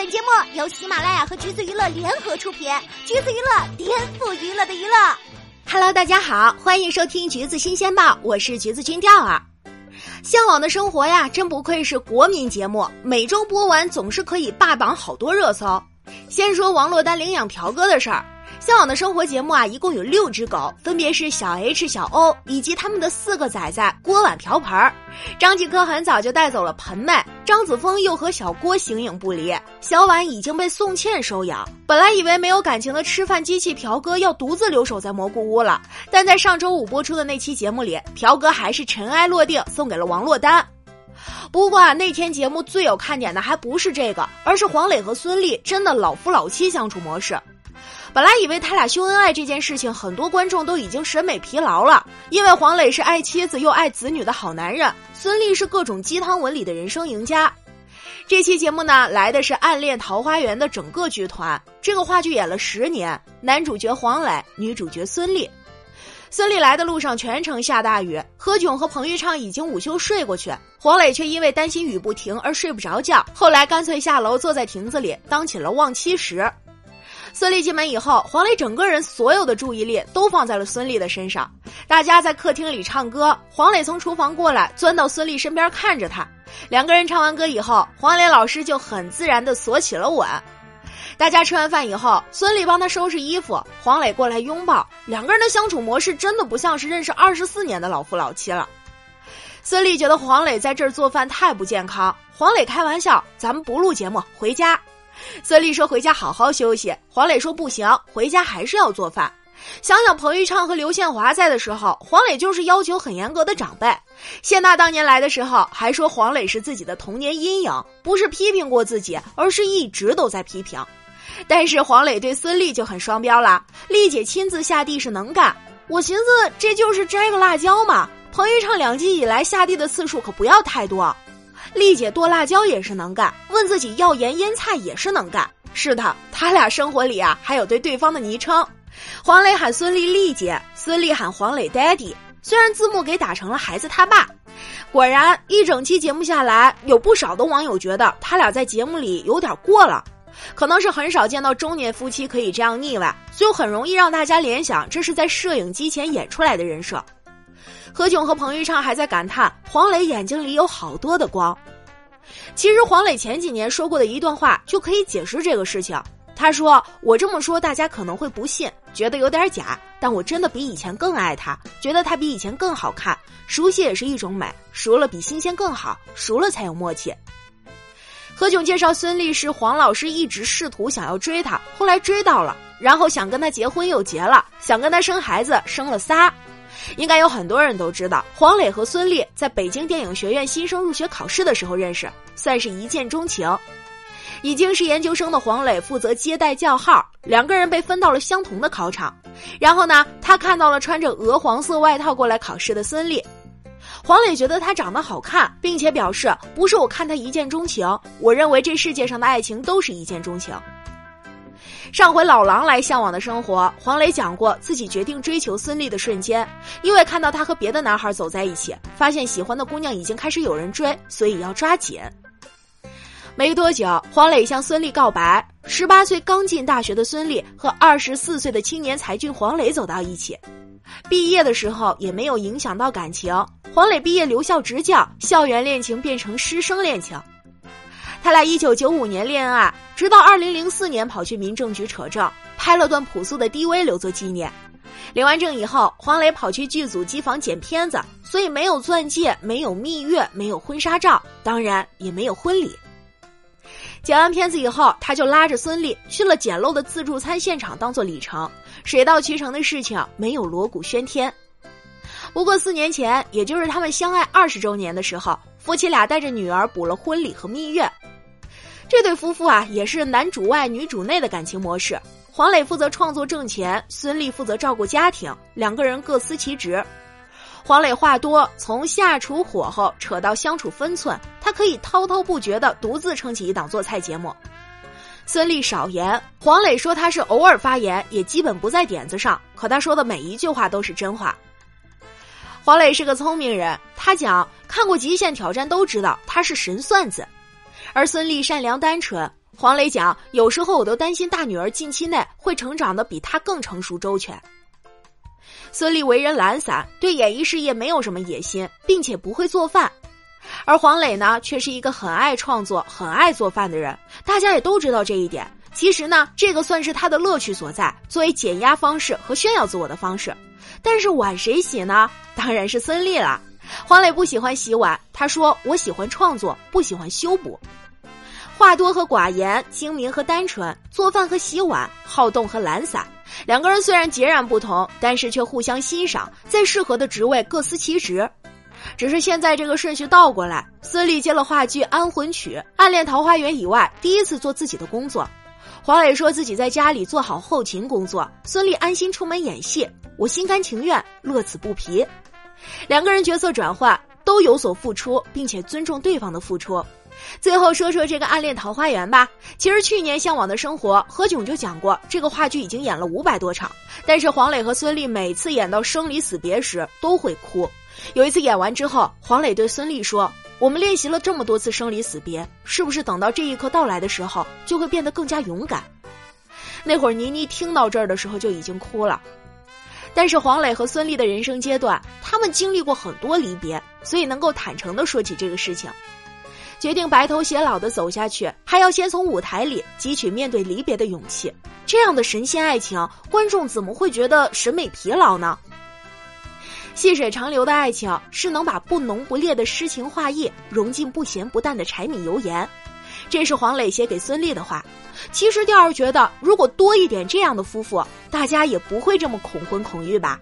本节目由喜马拉雅和橘子娱乐联合出品，橘子娱乐颠覆娱乐的娱乐。Hello，大家好，欢迎收听橘子新鲜报，我是橘子君钓儿。向往的生活呀，真不愧是国民节目，每周播完总是可以霸榜好多热搜。先说王珞丹领养朴哥的事儿。向往的生活节目啊，一共有六只狗，分别是小 H、小 O 以及他们的四个崽崽锅碗瓢盆儿。张继科很早就带走了盆妹，张子枫又和小郭形影不离。小婉已经被宋茜收养。本来以为没有感情的吃饭机器朴哥要独自留守在蘑菇屋了，但在上周五播出的那期节目里，朴哥还是尘埃落定，送给了王珞丹。不过啊，那天节目最有看点的还不是这个，而是黄磊和孙俪真的老夫老妻相处模式。本来以为他俩秀恩爱这件事情，很多观众都已经审美疲劳了，因为黄磊是爱妻子又爱子女的好男人，孙俪是各种鸡汤文里的人生赢家。这期节目呢，来的是《暗恋桃花源》的整个剧团，这个话剧演了十年，男主角黄磊，女主角孙俪。孙俪来的路上全程下大雨，何炅和彭昱畅已经午休睡过去，黄磊却因为担心雨不停而睡不着觉，后来干脆下楼坐在亭子里当起了望妻石。孙俪进门以后，黄磊整个人所有的注意力都放在了孙俪的身上。大家在客厅里唱歌，黄磊从厨房过来，钻到孙俪身边看着她。两个人唱完歌以后，黄磊老师就很自然地锁起了吻。大家吃完饭以后，孙俪帮他收拾衣服，黄磊过来拥抱。两个人的相处模式真的不像是认识二十四年的老夫老妻了。孙俪觉得黄磊在这儿做饭太不健康，黄磊开玩笑：“咱们不录节目，回家。”孙俪说：“回家好好休息。”黄磊说：“不行，回家还是要做饭。”想想彭昱畅和刘宪华在的时候，黄磊就是要求很严格的长辈。谢娜当年来的时候，还说黄磊是自己的童年阴影，不是批评过自己，而是一直都在批评。但是黄磊对孙俪就很双标了，丽姐亲自下地是能干。我寻思这就是摘个辣椒嘛。彭昱畅两季以来下地的次数可不要太多。丽姐剁辣椒也是能干，问自己要盐腌菜也是能干。是的，他俩生活里啊还有对对方的昵称，黄磊喊孙俪丽姐，孙俪喊黄磊 daddy。虽然字幕给打成了孩子他爸，果然一整期节目下来，有不少的网友觉得他俩在节目里有点过了，可能是很少见到中年夫妻可以这样腻歪，就很容易让大家联想这是在摄影机前演出来的人设。何炅和彭昱畅还在感叹黄磊眼睛里有好多的光。其实黄磊前几年说过的一段话就可以解释这个事情。他说：“我这么说大家可能会不信，觉得有点假，但我真的比以前更爱他，觉得他比以前更好看。熟悉也是一种美，熟了比新鲜更好，熟了才有默契。”何炅介绍孙俪是黄老师一直试图想要追她，后来追到了，然后想跟她结婚又结了，想跟她生孩子生了仨。应该有很多人都知道，黄磊和孙俪在北京电影学院新生入学考试的时候认识，算是一见钟情。已经是研究生的黄磊负责接待叫号，两个人被分到了相同的考场。然后呢，他看到了穿着鹅黄色外套过来考试的孙俪，黄磊觉得她长得好看，并且表示不是我看她一见钟情，我认为这世界上的爱情都是一见钟情。上回老狼来向往的生活，黄磊讲过自己决定追求孙俪的瞬间，因为看到他和别的男孩走在一起，发现喜欢的姑娘已经开始有人追，所以要抓紧。没多久，黄磊向孙俪告白。十八岁刚进大学的孙俪和二十四岁的青年才俊黄磊走到一起，毕业的时候也没有影响到感情。黄磊毕业留校执教，校园恋情变成师生恋情。他俩一九九五年恋爱，直到二零零四年跑去民政局扯证，拍了段朴素的 DV 留作纪念。领完证以后，黄磊跑去剧组机房剪片子，所以没有钻戒，没有蜜月，没有婚纱照，当然也没有婚礼。剪完片子以后，他就拉着孙俪去了简陋的自助餐现场，当做礼成。水到渠成的事情，没有锣鼓喧天。不过四年前，也就是他们相爱二十周年的时候，夫妻俩带着女儿补了婚礼和蜜月。这对夫妇啊，也是男主外女主内的感情模式。黄磊负责创作挣钱，孙俪负责照顾家庭，两个人各司其职。黄磊话多，从下厨火候扯到相处分寸，他可以滔滔不绝的独自撑起一档做菜节目。孙俪少言，黄磊说他是偶尔发言，也基本不在点子上，可他说的每一句话都是真话。黄磊是个聪明人，他讲看过《极限挑战》都知道他是神算子。而孙俪善良单纯，黄磊讲，有时候我都担心大女儿近期内会成长的比她更成熟周全。孙俪为人懒散，对演艺事业没有什么野心，并且不会做饭，而黄磊呢，却是一个很爱创作、很爱做饭的人。大家也都知道这一点。其实呢，这个算是他的乐趣所在，作为减压方式和炫耀自我的方式。但是碗谁洗呢？当然是孙俪了。黄磊不喜欢洗碗，他说：“我喜欢创作，不喜欢修补。”话多和寡言，精明和单纯，做饭和洗碗，好动和懒散，两个人虽然截然不同，但是却互相欣赏，在适合的职位各司其职。只是现在这个顺序倒过来，孙俪接了话剧《安魂曲》《暗恋桃花源》以外，第一次做自己的工作。黄磊说自己在家里做好后勤工作，孙俪安心出门演戏，我心甘情愿，乐此不疲。两个人角色转换都有所付出，并且尊重对方的付出。最后说说这个《暗恋桃花源》吧。其实去年《向往的生活》何炅就讲过，这个话剧已经演了五百多场，但是黄磊和孙俪每次演到生离死别时都会哭。有一次演完之后，黄磊对孙俪说：“我们练习了这么多次生离死别，是不是等到这一刻到来的时候，就会变得更加勇敢？”那会儿倪妮听到这儿的时候就已经哭了。但是黄磊和孙俪的人生阶段，他们经历过很多离别，所以能够坦诚的说起这个事情。决定白头偕老的走下去，还要先从舞台里汲取面对离别的勇气。这样的神仙爱情，观众怎么会觉得审美疲劳呢？细水长流的爱情是能把不浓不烈的诗情画意融进不咸不淡的柴米油盐。这是黄磊写给孙俪的话。其实，调儿觉得，如果多一点这样的夫妇，大家也不会这么恐婚恐育吧。